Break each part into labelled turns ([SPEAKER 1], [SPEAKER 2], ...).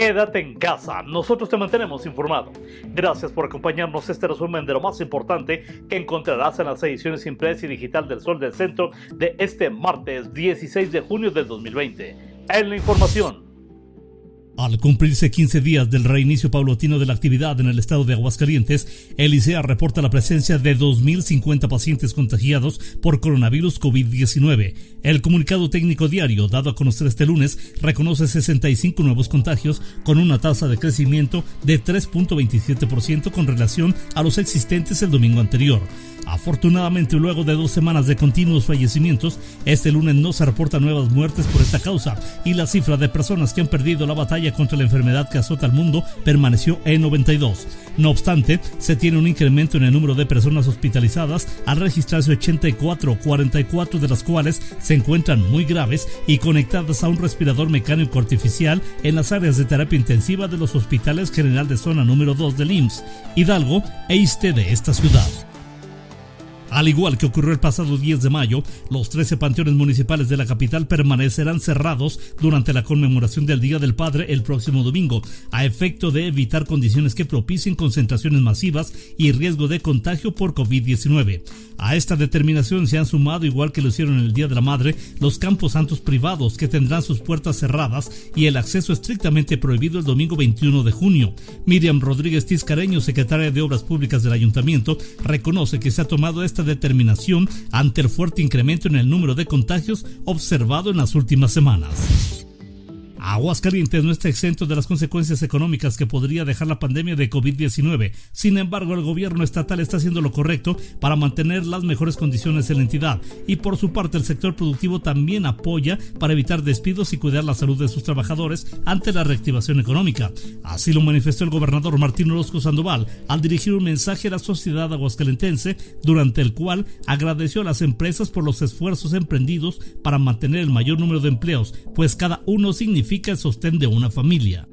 [SPEAKER 1] Quédate en casa, nosotros te mantenemos informado. Gracias por acompañarnos este resumen de lo más importante que encontrarás en las ediciones impresa y digital del Sol del Centro de este martes 16 de junio del 2020. En la información.
[SPEAKER 2] Al cumplirse 15 días del reinicio paulatino de la actividad en el estado de Aguascalientes, el ICEA reporta la presencia de 2.050 pacientes contagiados por coronavirus COVID-19. El comunicado técnico diario dado a conocer este lunes reconoce 65 nuevos contagios con una tasa de crecimiento de 3.27% con relación a los existentes el domingo anterior. Afortunadamente, luego de dos semanas de continuos fallecimientos, este lunes no se reportan nuevas muertes por esta causa y la cifra de personas que han perdido la batalla contra la enfermedad que azota al mundo permaneció en 92. No obstante, se tiene un incremento en el número de personas hospitalizadas al registrarse 84, 44 de las cuales se encuentran muy graves y conectadas a un respirador mecánico artificial en las áreas de terapia intensiva de los hospitales general de zona número 2 del IMSS, Hidalgo e ISTE de esta ciudad. Al igual que ocurrió el pasado 10 de mayo, los 13 panteones municipales de la capital permanecerán cerrados durante la conmemoración del Día del Padre el próximo domingo, a efecto de evitar condiciones que propicien concentraciones masivas y riesgo de contagio por COVID-19. A esta determinación se han sumado, igual que lo hicieron el Día de la Madre, los campos santos privados que tendrán sus puertas cerradas y el acceso estrictamente prohibido el domingo 21 de junio. Miriam Rodríguez Tizcareño, secretaria de Obras Públicas del Ayuntamiento, reconoce que se ha tomado esta determinación ante el fuerte incremento en el número de contagios observado en las últimas semanas. Aguascalientes no está exento de las consecuencias económicas que podría dejar la pandemia de COVID-19. Sin embargo, el gobierno estatal está haciendo lo correcto para mantener las mejores condiciones en la entidad y por su parte el sector productivo también apoya para evitar despidos y cuidar la salud de sus trabajadores ante la reactivación económica. Así lo manifestó el gobernador Martín Orozco Sandoval al dirigir un mensaje a la sociedad aguascalentense durante el cual agradeció a las empresas por los esfuerzos emprendidos para mantener el mayor número de empleos, pues cada uno significa el sostén de una familia.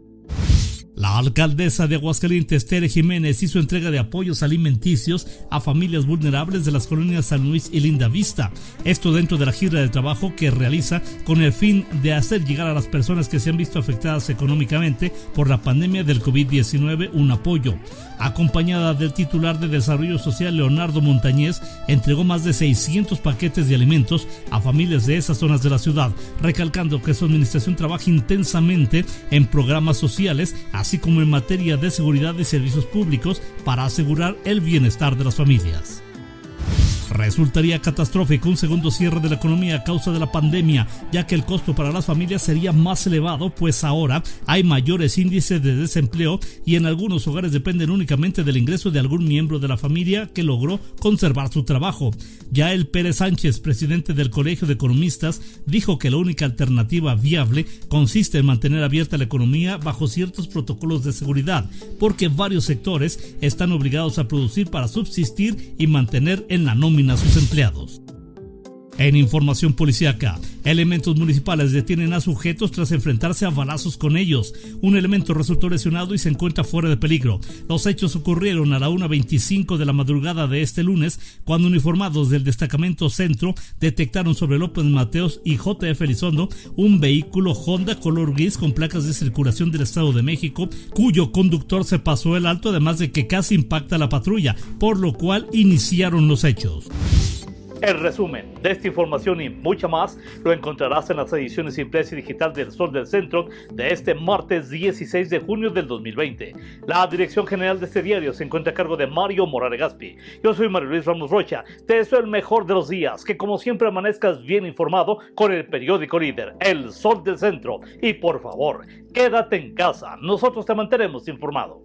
[SPEAKER 2] La alcaldesa de Aguascalientes, Tere Jiménez, hizo entrega de apoyos alimenticios a familias vulnerables de las colonias San Luis y Linda Vista. Esto dentro de la gira de trabajo que realiza con el fin de hacer llegar a las personas que se han visto afectadas económicamente por la pandemia del COVID-19 un apoyo. Acompañada del titular de Desarrollo Social, Leonardo Montañez, entregó más de 600 paquetes de alimentos a familias de esas zonas de la ciudad, recalcando que su administración trabaja intensamente en programas sociales, así como en materia de seguridad y servicios públicos para asegurar el bienestar de las familias. Resultaría catastrófico un segundo cierre de la economía a causa de la pandemia, ya que el costo para las familias sería más elevado, pues ahora hay mayores índices de desempleo y en algunos hogares dependen únicamente del ingreso de algún miembro de la familia que logró conservar su trabajo. Ya el Pérez Sánchez, presidente del Colegio de Economistas, dijo que la única alternativa viable consiste en mantener abierta la economía bajo ciertos protocolos de seguridad, porque varios sectores están obligados a producir para subsistir y mantener en la nómina a sus empleados. En información policíaca, elementos municipales detienen a sujetos tras enfrentarse a balazos con ellos. Un elemento resultó lesionado y se encuentra fuera de peligro. Los hechos ocurrieron a la 1.25 de la madrugada de este lunes, cuando uniformados del destacamento centro detectaron sobre López Mateos y JF Elizondo un vehículo Honda color gris con placas de circulación del Estado de México, cuyo conductor se pasó el alto, además de que casi impacta la patrulla, por lo cual iniciaron los hechos.
[SPEAKER 1] El resumen de esta información y mucha más lo encontrarás en las ediciones impresa y digital del Sol del Centro de este martes 16 de junio del 2020. La dirección general de este diario se encuentra a cargo de Mario Morales Gaspi. Yo soy Mario Luis Ramos Rocha. Te deseo el mejor de los días, que como siempre amanezcas bien informado con el periódico líder, El Sol del Centro. Y por favor, quédate en casa, nosotros te mantenemos informado.